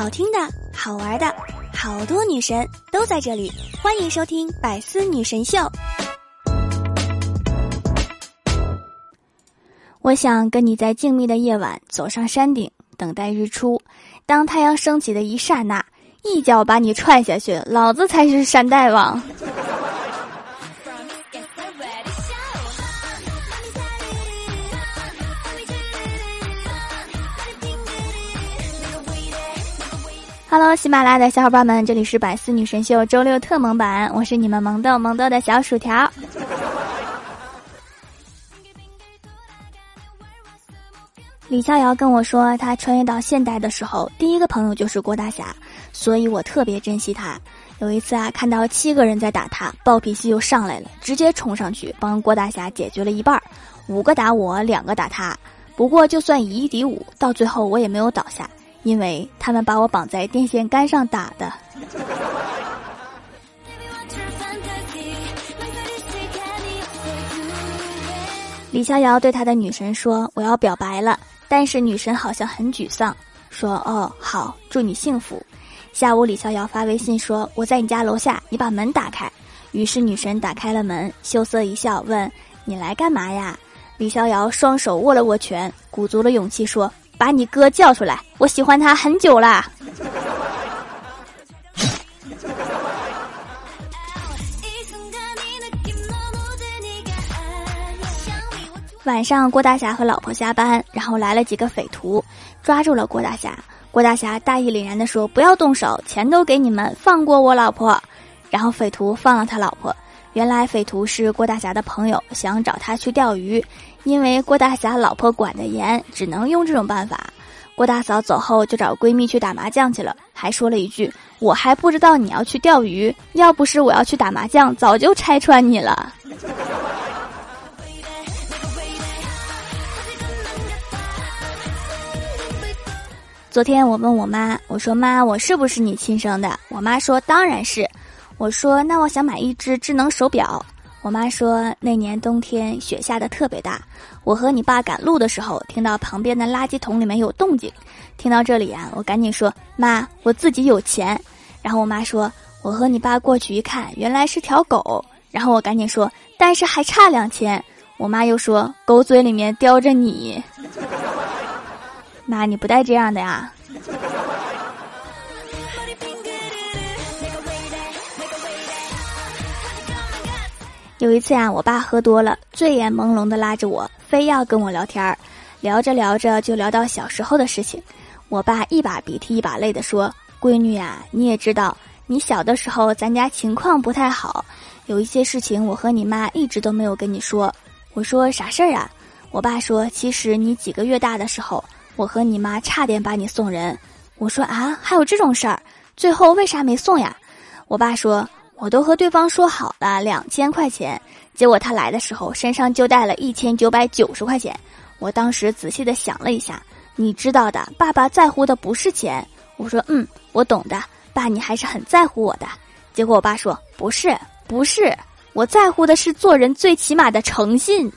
好听的、好玩的，好多女神都在这里，欢迎收听《百思女神秀》。我想跟你在静谧的夜晚走上山顶，等待日出。当太阳升起的一刹那，一脚把你踹下去，老子才是山大王。Hello，喜马拉雅的小伙伴们，这里是百思女神秀周六特萌版，我是你们萌豆萌豆的小薯条。李逍遥跟我说，他穿越到现代的时候，第一个朋友就是郭大侠，所以我特别珍惜他。有一次啊，看到七个人在打他，暴脾气又上来了，直接冲上去帮郭大侠解决了一半，五个打我，两个打他。不过就算以一敌五，到最后我也没有倒下。因为他们把我绑在电线杆上打的。李逍遥对他的女神说：“我要表白了。”但是女神好像很沮丧，说：“哦，好，祝你幸福。”下午，李逍遥发微信说：“我在你家楼下，你把门打开。”于是女神打开了门，羞涩一笑，问：“你来干嘛呀？”李逍遥双手握了握拳，鼓足了勇气说。把你哥叫出来，我喜欢他很久啦。晚上，郭大侠和老婆下班，然后来了几个匪徒，抓住了郭大侠。郭大侠大义凛然的说：“不要动手，钱都给你们，放过我老婆。”然后匪徒放了他老婆。原来匪徒是郭大侠的朋友，想找他去钓鱼。因为郭大侠老婆管得严，只能用这种办法。郭大嫂走后就找闺蜜去打麻将去了，还说了一句：“我还不知道你要去钓鱼，要不是我要去打麻将，早就拆穿你了。”昨天我问我妈：“我说妈，我是不是你亲生的？”我妈说：“当然是。”我说：“那我想买一只智能手表。”我妈说，那年冬天雪下的特别大，我和你爸赶路的时候，听到旁边的垃圾桶里面有动静。听到这里啊，我赶紧说：“妈，我自己有钱。”然后我妈说：“我和你爸过去一看，原来是条狗。”然后我赶紧说：“但是还差两千。”我妈又说：“狗嘴里面叼着你。”妈，你不带这样的呀。有一次呀，我爸喝多了，醉眼朦胧的拉着我，非要跟我聊天儿。聊着聊着就聊到小时候的事情。我爸一把鼻涕一把泪的说：“闺女呀，你也知道，你小的时候咱家情况不太好，有一些事情我和你妈一直都没有跟你说。”我说：“啥事儿啊？”我爸说：“其实你几个月大的时候，我和你妈差点把你送人。”我说：“啊，还有这种事儿？最后为啥没送呀？”我爸说。我都和对方说好了两千块钱，结果他来的时候身上就带了一千九百九十块钱。我当时仔细的想了一下，你知道的，爸爸在乎的不是钱。我说嗯，我懂的，爸你还是很在乎我的。结果我爸说不是，不是，我在乎的是做人最起码的诚信。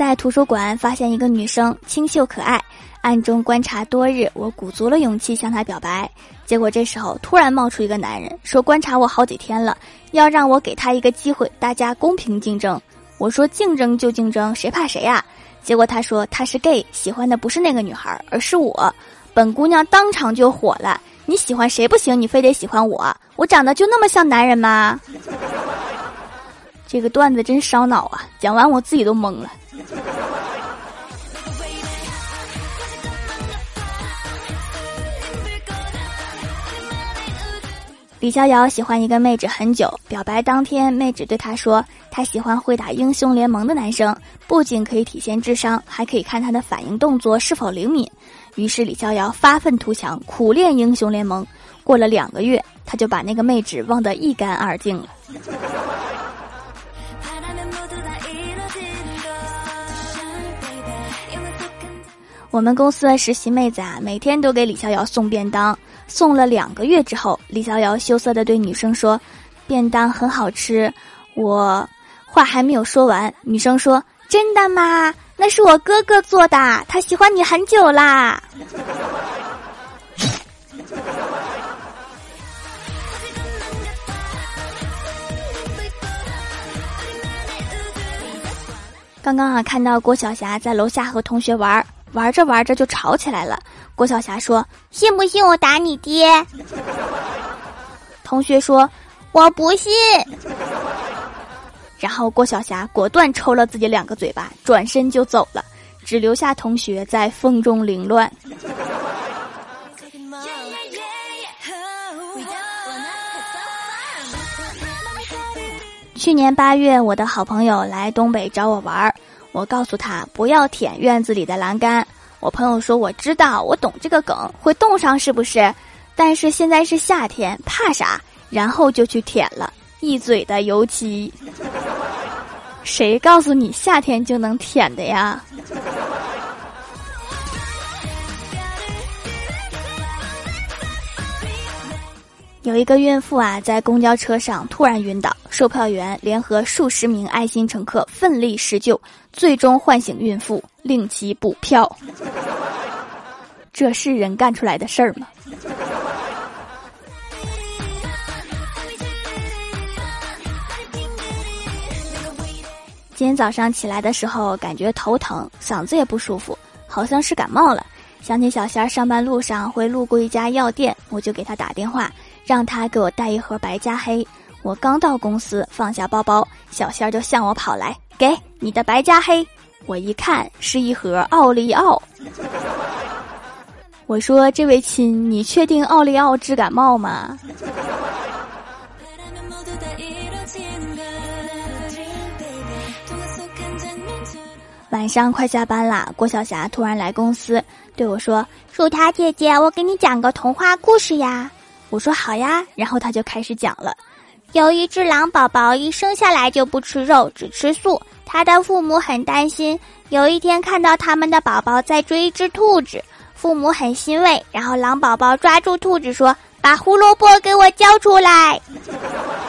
在图书馆发现一个女生清秀可爱，暗中观察多日，我鼓足了勇气向她表白。结果这时候突然冒出一个男人，说观察我好几天了，要让我给他一个机会，大家公平竞争。我说竞争就竞争，谁怕谁呀？结果他说他是 gay，喜欢的不是那个女孩，而是我。本姑娘当场就火了，你喜欢谁不行，你非得喜欢我？我长得就那么像男人吗？这个段子真烧脑啊！讲完我自己都懵了。李逍遥喜欢一个妹纸很久，表白当天，妹纸对他说：“他喜欢会打英雄联盟的男生，不仅可以体现智商，还可以看他的反应动作是否灵敏。”于是李逍遥发愤图强，苦练英雄联盟。过了两个月，他就把那个妹纸忘得一干二净了。我们公司的实习妹子啊，每天都给李逍遥送便当。送了两个月之后，李逍遥羞涩的对女生说：“便当很好吃，我话还没有说完，女生说：“真的吗？那是我哥哥做的，他喜欢你很久啦。”刚刚啊，看到郭晓霞在楼下和同学玩儿，玩着玩着就吵起来了。郭晓霞说：“信不信我打你爹？”同学说：“我不信。”然后郭晓霞果断抽了自己两个嘴巴，转身就走了，只留下同学在风中凌乱。去年八月，我的好朋友来东北找我玩儿，我告诉他不要舔院子里的栏杆。我朋友说：“我知道，我懂这个梗，会冻伤是不是？但是现在是夏天，怕啥？”然后就去舔了一嘴的油漆。谁告诉你夏天就能舔的呀？有一个孕妇啊，在公交车上突然晕倒，售票员联合数十名爱心乘客奋力施救，最终唤醒孕妇，令其补票。这是人干出来的事儿吗？今天早上起来的时候，感觉头疼，嗓子也不舒服，好像是感冒了。想起小仙儿上班路上会路过一家药店，我就给他打电话。让他给我带一盒白加黑。我刚到公司，放下包包，小仙儿就向我跑来，给你的白加黑。我一看是一盒奥利奥。我说：“这位亲，你确定奥利奥治感冒吗？” 晚上快下班啦，郭晓霞突然来公司对我说：“薯条姐姐，我给你讲个童话故事呀。”我说好呀，然后他就开始讲了。有一只狼宝宝，一生下来就不吃肉，只吃素。他的父母很担心。有一天看到他们的宝宝在追一只兔子，父母很欣慰。然后狼宝宝抓住兔子说：“把胡萝卜给我交出来。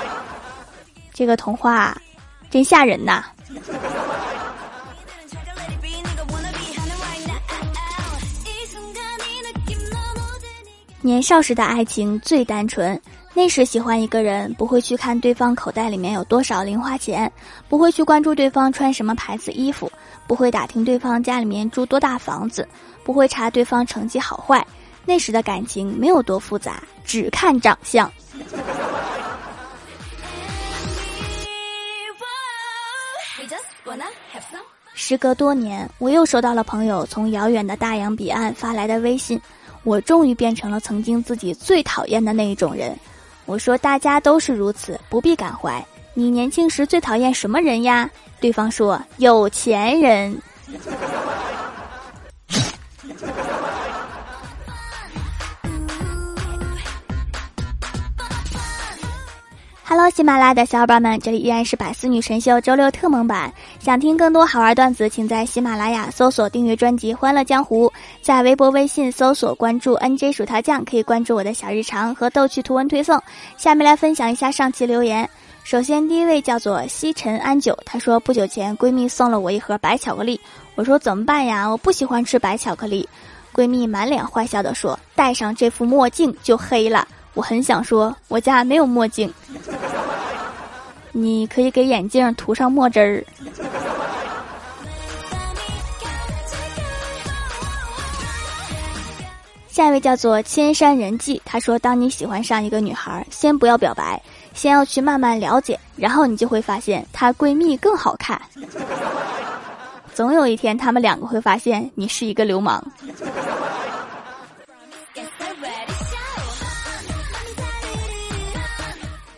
”这个童话真吓人呐！年少时的爱情最单纯，那时喜欢一个人，不会去看对方口袋里面有多少零花钱，不会去关注对方穿什么牌子衣服，不会打听对方家里面住多大房子，不会查对方成绩好坏。那时的感情没有多复杂，只看长相。时隔多年，我又收到了朋友从遥远的大洋彼岸发来的微信。我终于变成了曾经自己最讨厌的那一种人。我说大家都是如此，不必感怀。你年轻时最讨厌什么人呀？对方说有钱人。Hello，喜马拉雅的小伙伴们，这里依然是百思女神秀周六特蒙版。想听更多好玩段子，请在喜马拉雅搜索订阅专辑《欢乐江湖》，在微博、微信搜索关注 NJ 薯条酱，可以关注我的小日常和逗趣图文推送。下面来分享一下上期留言。首先，第一位叫做西尘安九，他说不久前闺蜜送了我一盒白巧克力，我说怎么办呀？我不喜欢吃白巧克力。闺蜜满脸坏笑的说：“戴上这副墨镜就黑了。”我很想说，我家没有墨镜，你可以给眼镜涂上墨汁儿。下一位叫做千山人迹，他说：“当你喜欢上一个女孩，先不要表白，先要去慢慢了解，然后你就会发现她闺蜜更好看。总有一天，他们两个会发现你是一个流氓。”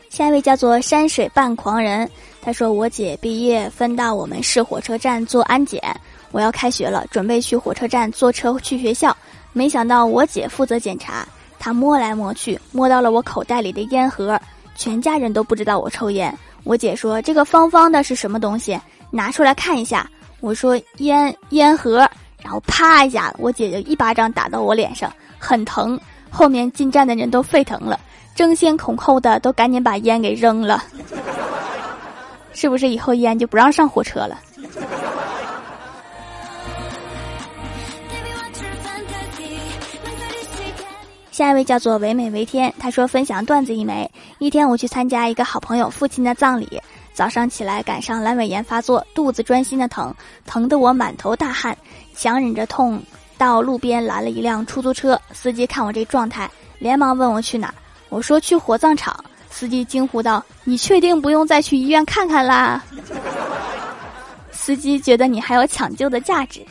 下一位叫做山水半狂人，他说：“我姐毕业分到我们市火车站做安检，我要开学了，准备去火车站坐车去学校。没想到我姐负责检查，她摸来摸去，摸到了我口袋里的烟盒，全家人都不知道我抽烟。我姐说这个方方的是什么东西，拿出来看一下。我说烟烟盒，然后啪一下，我姐就一巴掌打到我脸上，很疼。后面进站的人都沸腾了。”争先恐后的都赶紧把烟给扔了。是不是以后烟就不让上火车了？下一位叫做唯美为天，他说分享段子一枚。一天我去参加一个好朋友父亲的葬礼，早上起来赶上阑尾炎发作，肚子钻心的疼，疼得我满头大汗，强忍着痛到路边拦了一辆出租车。司机看我这状态，连忙问我去哪，我说去火葬场。司机惊呼道：“你确定不用再去医院看看啦？” 司机觉得你还有抢救的价值。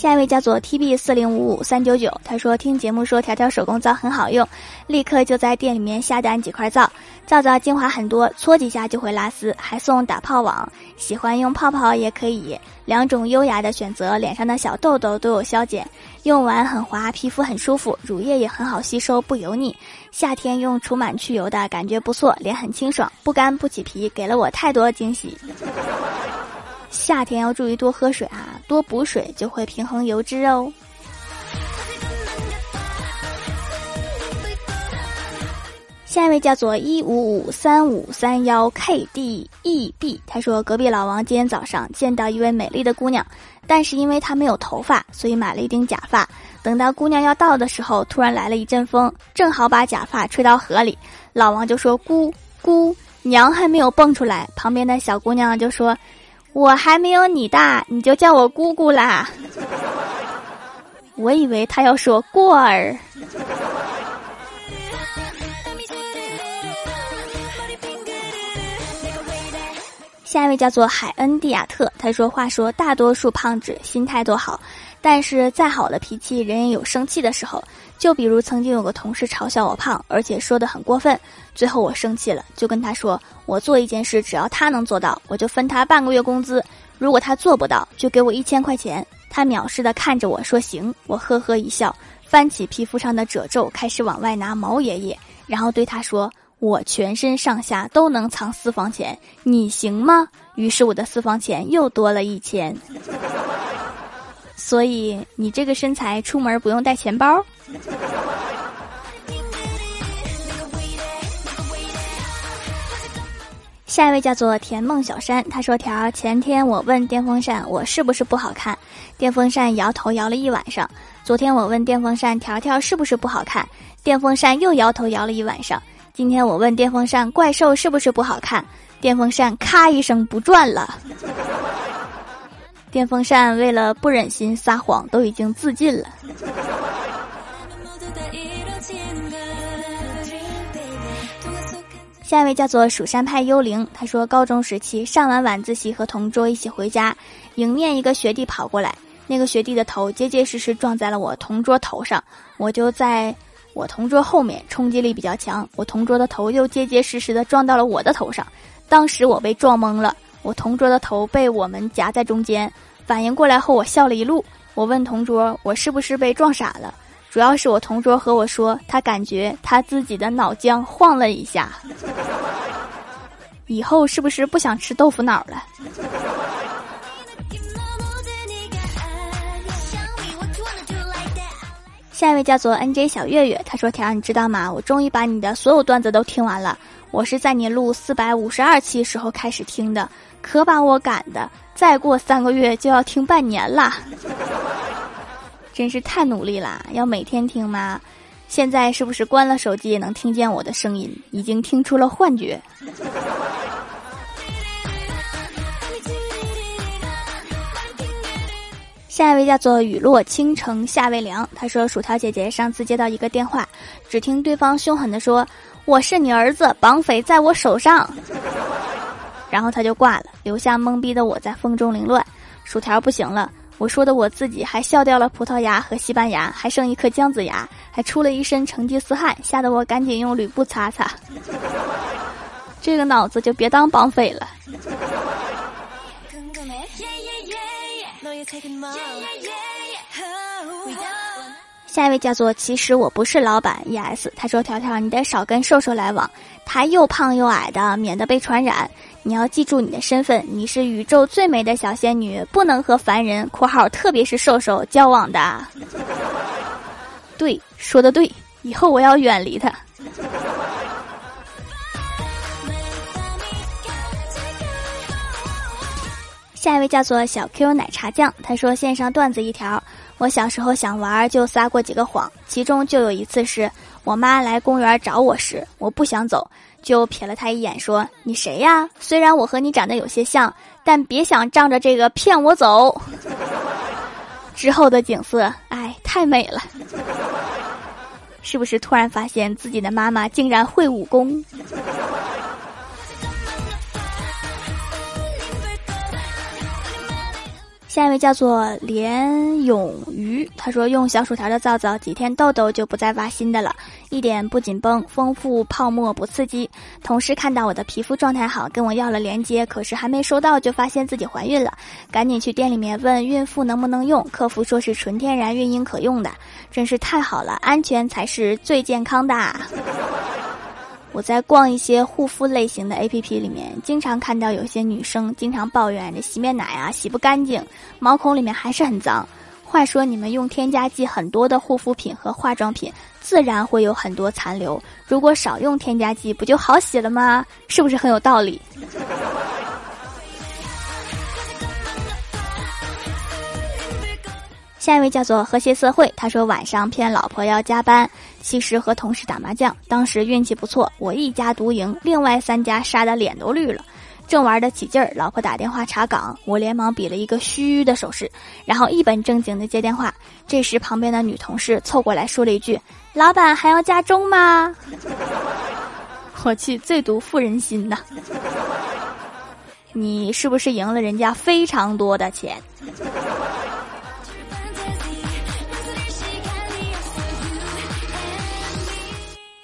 下一位叫做 T B 四零五五三九九，他说听节目说条条手工皂很好用，立刻就在店里面下单几块皂。皂皂精华很多，搓几下就会拉丝，还送打泡网。喜欢用泡泡也可以，两种优雅的选择，脸上的小痘痘都有消减，用完很滑，皮肤很舒服，乳液也很好吸收，不油腻。夏天用除螨去油的感觉不错，脸很清爽，不干不起皮，给了我太多惊喜。夏天要注意多喝水啊，多补水就会平衡油脂哦。下一位叫做一五五三五三幺 K D E B，他说隔壁老王今天早上见到一位美丽的姑娘，但是因为她没有头发，所以买了一顶假发。等到姑娘要到的时候，突然来了一阵风，正好把假发吹到河里。老王就说：“姑姑娘还没有蹦出来。”旁边的小姑娘就说。我还没有你大，你就叫我姑姑啦。我以为他要说过儿。下一位叫做海恩蒂亚特，他说：“话说大多数胖子心态都好，但是再好的脾气，人也有生气的时候。就比如曾经有个同事嘲笑我胖，而且说的很过分，最后我生气了，就跟他说：我做一件事，只要他能做到，我就分他半个月工资；如果他做不到，就给我一千块钱。他藐视的看着我说：行。我呵呵一笑，翻起皮肤上的褶皱，开始往外拿毛爷爷，然后对他说。”我全身上下都能藏私房钱，你行吗？于是我的私房钱又多了一千。所以你这个身材出门不用带钱包。下一位叫做甜梦小山，他说：“条前天我问电风扇我是不是不好看，电风扇摇头摇了一晚上。昨天我问电风扇条条是不是不好看，电风扇又摇头摇了一晚上。”今天我问电风扇怪兽是不是不好看，电风扇咔一声不转了。电风扇为了不忍心撒谎，都已经自尽了。下一位叫做蜀山派幽灵，他说高中时期上完晚自习和同桌一起回家，迎面一个学弟跑过来，那个学弟的头结结实实撞在了我同桌头上，我就在。我同桌后面冲击力比较强，我同桌的头又结结实实的撞到了我的头上，当时我被撞懵了，我同桌的头被我们夹在中间，反应过来后我笑了一路，我问同桌我是不是被撞傻了，主要是我同桌和我说他感觉他自己的脑浆晃了一下，以后是不是不想吃豆腐脑了？下一位叫做 N J 小月月，他说：“条，你知道吗？我终于把你的所有段子都听完了。我是在你录四百五十二期时候开始听的，可把我赶的，再过三个月就要听半年了，真是太努力了。要每天听吗？现在是不是关了手机也能听见我的声音？已经听出了幻觉。”下一位叫做雨落倾城夏未凉，他说：“薯条姐姐上次接到一个电话，只听对方凶狠地说：‘我是你儿子，绑匪在我手上。’然后他就挂了，留下懵逼的我在风中凌乱。薯条不行了，我说的我自己还笑掉了葡萄牙和西班牙，还剩一颗姜子牙，还出了一身成吉思汗，吓得我赶紧用吕布擦擦。这个脑子就别当绑匪了。”下一位叫做其实我不是老板 E.S，他说：“条条，你得少跟瘦瘦来往，他又胖又矮的，免得被传染。你要记住你的身份，你是宇宙最美的小仙女，不能和凡人（括号特别是瘦瘦）交往的。”对，说的对，以后我要远离他。下一位叫做小 Q 奶茶酱，他说线上段子一条：我小时候想玩就撒过几个谎，其中就有一次是我妈来公园找我时，我不想走，就瞥了他一眼说：“你谁呀？虽然我和你长得有些像，但别想仗着这个骗我走。”之后的景色，哎，太美了，是不是突然发现自己的妈妈竟然会武功？下一位叫做连永瑜，他说用小薯条的皂皂，几天痘痘就不再挖新的了，一点不紧绷，丰富泡沫不刺激。同事看到我的皮肤状态好，跟我要了链接，可是还没收到就发现自己怀孕了，赶紧去店里面问孕妇能不能用，客服说是纯天然孕婴可用的，真是太好了，安全才是最健康的。我在逛一些护肤类型的 A P P 里面，经常看到有些女生经常抱怨这洗面奶啊洗不干净，毛孔里面还是很脏。话说你们用添加剂很多的护肤品和化妆品，自然会有很多残留。如果少用添加剂，不就好洗了吗？是不是很有道理？下一位叫做和谐社会，他说晚上骗老婆要加班，其实和同事打麻将，当时运气不错，我一家独赢，另外三家杀的脸都绿了，正玩得起劲儿，老婆打电话查岗，我连忙比了一个嘘的手势，然后一本正经的接电话。这时旁边的女同事凑过来说了一句：“老板还要加钟吗？”我去，最毒妇人心呐！你是不是赢了人家非常多的钱？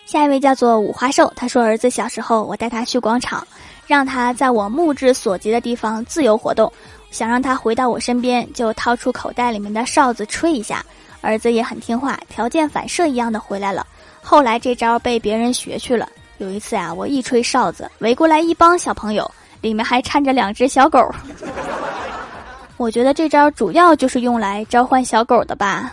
下一位叫做五花兽，他说儿子小时候，我带他去广场，让他在我目之所及的地方自由活动，想让他回到我身边，就掏出口袋里面的哨子吹一下，儿子也很听话，条件反射一样的回来了。后来这招被别人学去了，有一次啊，我一吹哨子，围过来一帮小朋友，里面还掺着两只小狗。我觉得这招主要就是用来召唤小狗的吧。